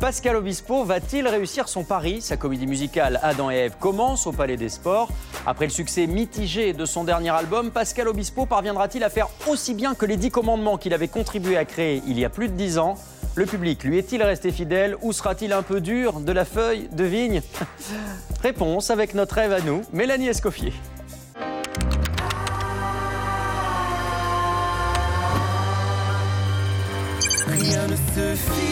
Pascal Obispo va-t-il réussir son pari? Sa comédie musicale Adam et Ève commence au Palais des Sports. Après le succès mitigé de son dernier album, Pascal Obispo parviendra-t-il à faire aussi bien que les Dix Commandements qu'il avait contribué à créer il y a plus de dix ans? Le public lui est-il resté fidèle? Ou sera-t-il un peu dur de la feuille de vigne? Réponse avec notre Ève à nous, Mélanie Escoffier. Rien ne se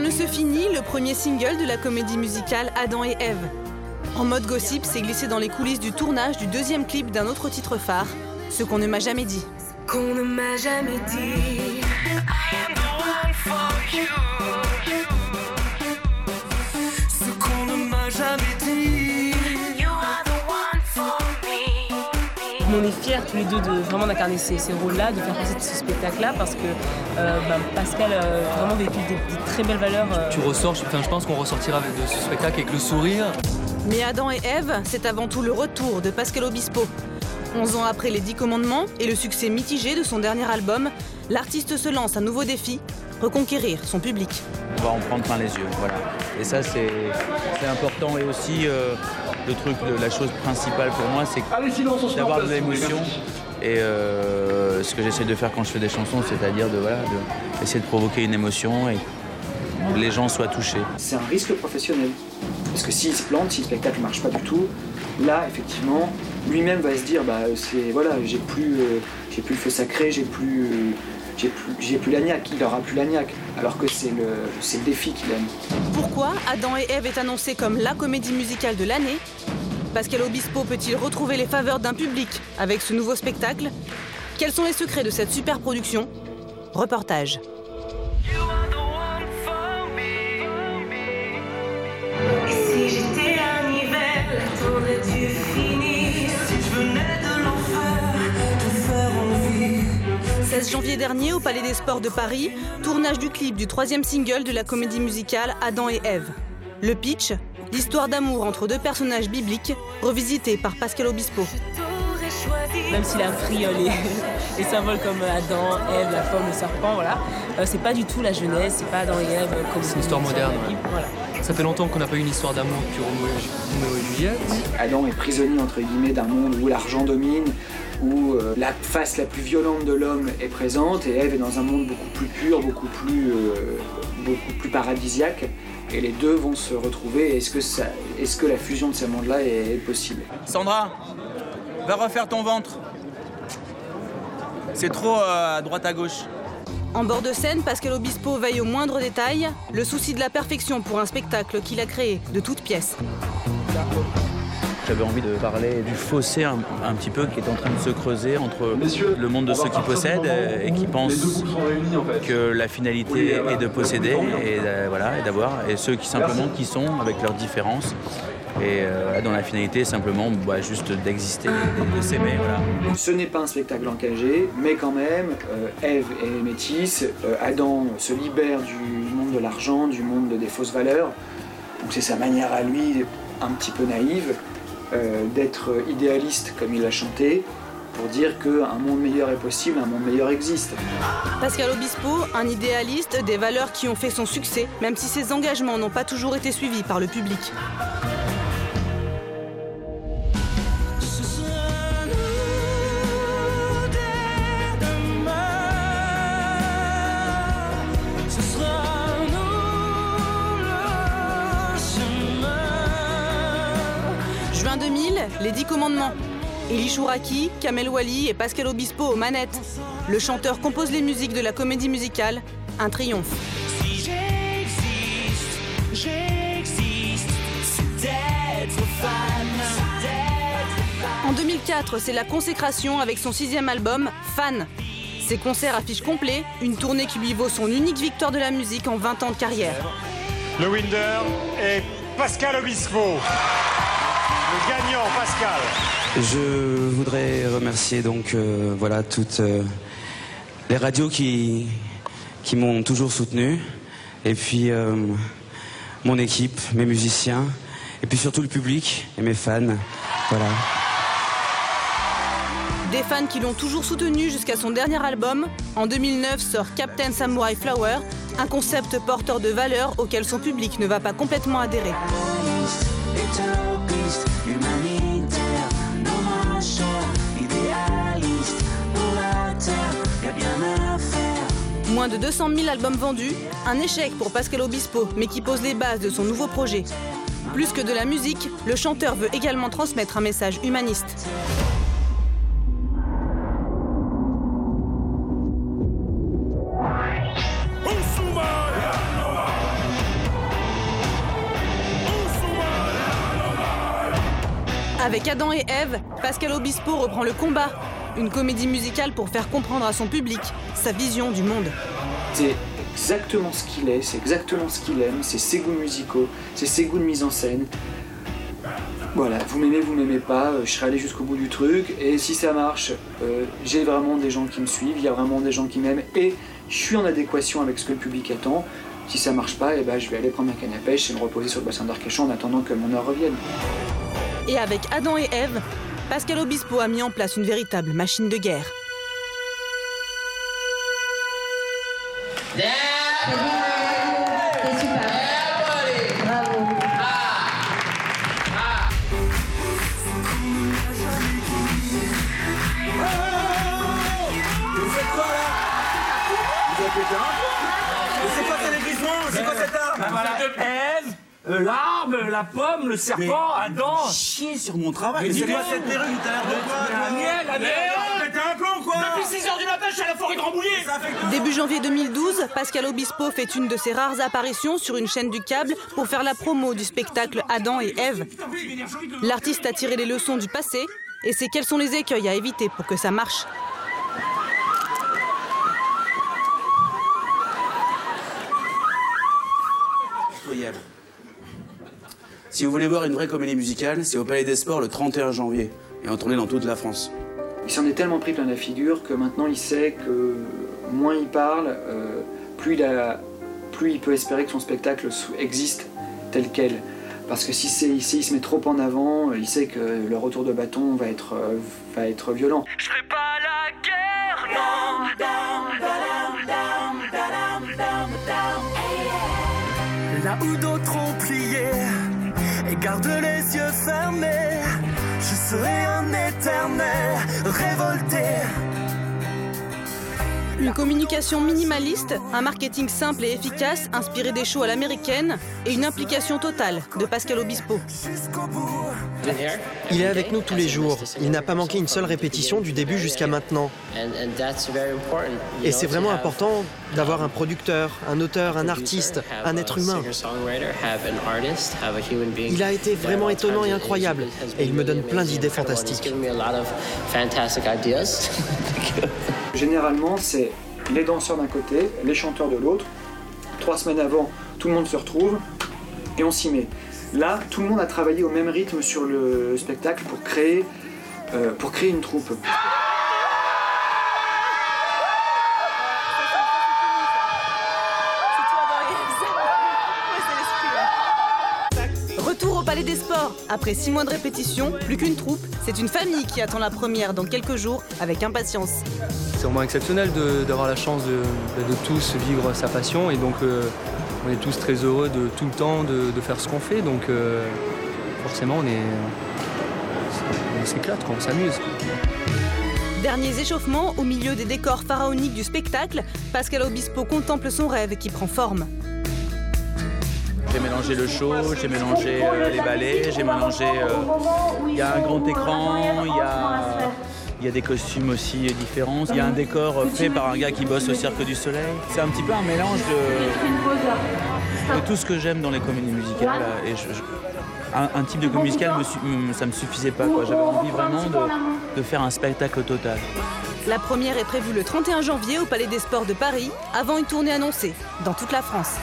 Rien ne se finit, le premier single de la comédie musicale Adam et Ève. En mode gossip, c'est glissé dans les coulisses du tournage du deuxième clip d'un autre titre phare, Ce qu'on ne m'a jamais dit. Qu'on ne m'a jamais dit. On est fiers tous les deux de vraiment d'incarner ces, ces rôles-là, de faire partie de ce spectacle-là, parce que euh, ben, Pascal a vraiment vécu des, des très belles valeurs. euh, Tu ressors, je, enfin, je pense qu'on ressortira avec de ce spectacle avec le sourire. Mais Adam et Ève, c'est avant tout le retour de Pascal Obispo. 11 ans après les Dix Commandements et le succès mitigé de son dernier album, l'artiste se lance un nouveau défi, reconquérir son public. On va en prendre plein les yeux, voilà. Et ça, c'est c'est important. Et aussi, euh, le truc, la chose principale pour moi, c'est d'avoir de l'émotion. Et euh, ce que j'essaie de faire quand je fais des chansons, c'est-à-dire de voilà, de- essayer de provoquer une émotion et que les gens soient touchés. c'est un risque professionnel. Parce que s'il se plante, si le spectacle ne marche pas du tout, là, effectivement, lui-même va se dire, bah, c'est, voilà, j'ai plus, euh, j'ai plus le feu sacré, j'ai plus, euh, j'ai plus, j'ai plus l'agnac, il aura plus l'agnac. Alors que c'est le, c'est le défi qu'il aime. Pourquoi Adam et Ève est annoncé comme la comédie musicale de l'année? Pascal Obispo peut-il retrouver les faveurs d'un public avec ce nouveau spectacle? Quels sont les secrets de cette super production Reportage. 16 janvier dernier au Palais des Sports de Paris, tournage du clip du troisième single de la comédie musicale Adam et Ève. Le pitch L'histoire d'amour entre deux personnages bibliques, revisité par Pascal Obispo. Même s'il a pris euh, les, les symboles comme Adam, Ève, la femme, le serpent, voilà, euh, c'est pas du tout la jeunesse, c'est pas Adam et Ève comme C'est une histoire moderne, ouais. Voilà. Ça fait longtemps qu'on n'a pas eu une histoire d'amour depuis Roméo et- Juliette. Adam est prisonnier, entre guillemets, d'un monde où l'argent domine, où euh, la face la plus violente de l'homme est présente, et Ève est dans un monde beaucoup plus pur, beaucoup plus, euh, beaucoup plus paradisiaque. Et les deux vont se retrouver. Est-ce que, ça, est-ce que la fusion de ces mondes-là est- est possible? Sandra, va refaire ton ventre. C'est trop euh, à droite à gauche. En bord de scène, Pascal Obispo veille au moindre détail, le souci de la perfection pour un spectacle qu'il a créé de toutes pièces. J'avais envie de parler du fossé un, un petit peu qui est en train de se creuser entre le monde de ceux qui possèdent et qui pensent que la finalité est de posséder et euh, voilà et d'avoir et ceux qui simplement qui sont avec leurs différences et euh, dans la finalité simplement bah, juste d'exister, de, de s'aimer voilà. Ce n'est pas un spectacle engagé, mais quand même, euh, Ève est métisse, euh, Adam se libère du monde de l'argent, du monde des fausses valeurs. Donc c'est sa manière à lui, un petit peu naïve, euh, d'être idéaliste comme il l'a chanté, pour dire qu'un monde meilleur est possible, un monde meilleur existe. Pascal Obispo, un idéaliste, des valeurs qui ont fait son succès, même si ses engagements n'ont pas toujours été suivis par le public. 2000, les Dix Commandements. Elie Chouraki, Kamel Wally et Pascal Obispo aux manettes. Le chanteur compose les musiques de la comédie musicale Un triomphe. Si j'existe, j'existe, c'est d'être fan, d'être fan. En 2004, c'est la consécration avec son sixième album, Fan. Ses concerts affichent complet, une tournée qui lui vaut son unique victoire de la musique en 20 ans de carrière. Le winner est Pascal Obispo. Le gagnant, Pascal. Je voudrais remercier donc euh, voilà toutes euh, les radios qui qui m'ont toujours soutenu et puis euh, mon équipe, mes musiciens et puis surtout le public et mes fans. Voilà. Des fans qui l'ont toujours soutenu jusqu'à son dernier album. En 2009 sort Captain Samurai Flower, un concept porteur de valeurs auquel son public ne va pas complètement adhérer. Moins de 200 000 albums vendus, un échec pour Pascal Obispo, mais qui pose les bases de son nouveau projet. Plus que de la musique, le chanteur veut également transmettre un message humaniste. Avec Adam et Ève, Pascal Obispo reprend le combat. Une comédie musicale pour faire comprendre à son public sa vision du monde. C'est exactement ce qu'il est, c'est exactement ce qu'il aime, c'est ses goûts musicaux, c'est ses goûts de mise en scène. Voilà, vous m'aimez, vous m'aimez pas, euh, je serai allé jusqu'au bout du truc, et si ça marche, euh, j'ai vraiment des gens qui me suivent, il y a vraiment des gens qui m'aiment, et je suis en adéquation avec ce que le public attend. Si ça marche pas, eh ben, je vais aller prendre ma canne à pêche et me reposer sur le bassin d'Arcachon en attendant que mon heure revienne. Et avec Adam et Ève, Pascal Obispo a mis en place une véritable machine de guerre. C'est quoi cet églissement C'est quoi cet Ève, euh, l'arbre, la pomme, le serpent, Adam Chier sur mon travail. Mais c'est quoi cette perruque T'as l'air de quoi La toi mienne, la mienne Mais t'as un plan quoi Depuis 6h du matin, je suis à la forêt de Rambouillet Début janvier 2012, Pascal Obispo fait une de ses rares apparitions sur une chaîne du câble pour faire la promo du spectacle Adam et Ève. L'artiste a tiré les leçons du passé et sait quels sont les écueils à éviter pour que ça marche. Si vous voulez voir une vraie comédie musicale, c'est au Palais des Sports le 31 janvier et en tournée dans toute la France. Il s'en est tellement pris plein la figure que maintenant il sait que moins il parle, euh, plus, il a- plus il peut espérer que son spectacle existe tel quel. Parce que si s'il se met trop en avant, il sait que le retour de bâton va être, euh, va être violent. Je ferai pas la guerre, non. Là où d'autres ont plié et gardent les yeux fermés, je serai un éternel révolté. Une communication minimaliste, un marketing simple et efficace inspiré des shows à l'américaine et une implication totale de Pascal Obispo. Il est avec nous tous les jours. Il n'a pas manqué une seule répétition du début jusqu'à maintenant. Et c'est vraiment important d'avoir un producteur, un auteur, un artiste, un être humain. Il a été vraiment étonnant et incroyable. Et il me donne plein d'idées fantastiques. Généralement, c'est les danseurs d'un côté, les chanteurs de l'autre. Trois semaines avant, tout le monde se retrouve et on s'y met. Là, tout le monde a travaillé au même rythme sur le spectacle pour créer, euh, une troupe. Palais des Sports. Après six mois de répétition, plus qu'une troupe, c'est une famille qui attend la première dans quelques jours avec impatience. C'est vraiment exceptionnel d'avoir la chance de, de tous vivre sa passion et donc euh, on est tous très heureux de tout le temps de, de faire ce qu'on fait donc euh, forcément on est on s'éclate on s'amuse. Derniers échauffements au milieu des décors pharaoniques du spectacle, Pascal Obispo contemple son rêve qui prend forme. J'ai mélangé le show, j'ai mélangé euh, les ballets, j'ai mélangé. euh, Il y a un grand écran, il y a, il y a des costumes aussi différents. Il y a un décor fait par un gars qui bosse au Cirque du Soleil. C'est un petit peu un mélange de, de tout ce que j'aime dans les comédies musicales. Et un, type de comédie musicale, me ça me suffisait pas. J'avais envie vraiment de, de faire un spectacle total. La première est prévue le 31 janvier au Palais des Sports de Paris, avant une tournée annoncée dans toute la France.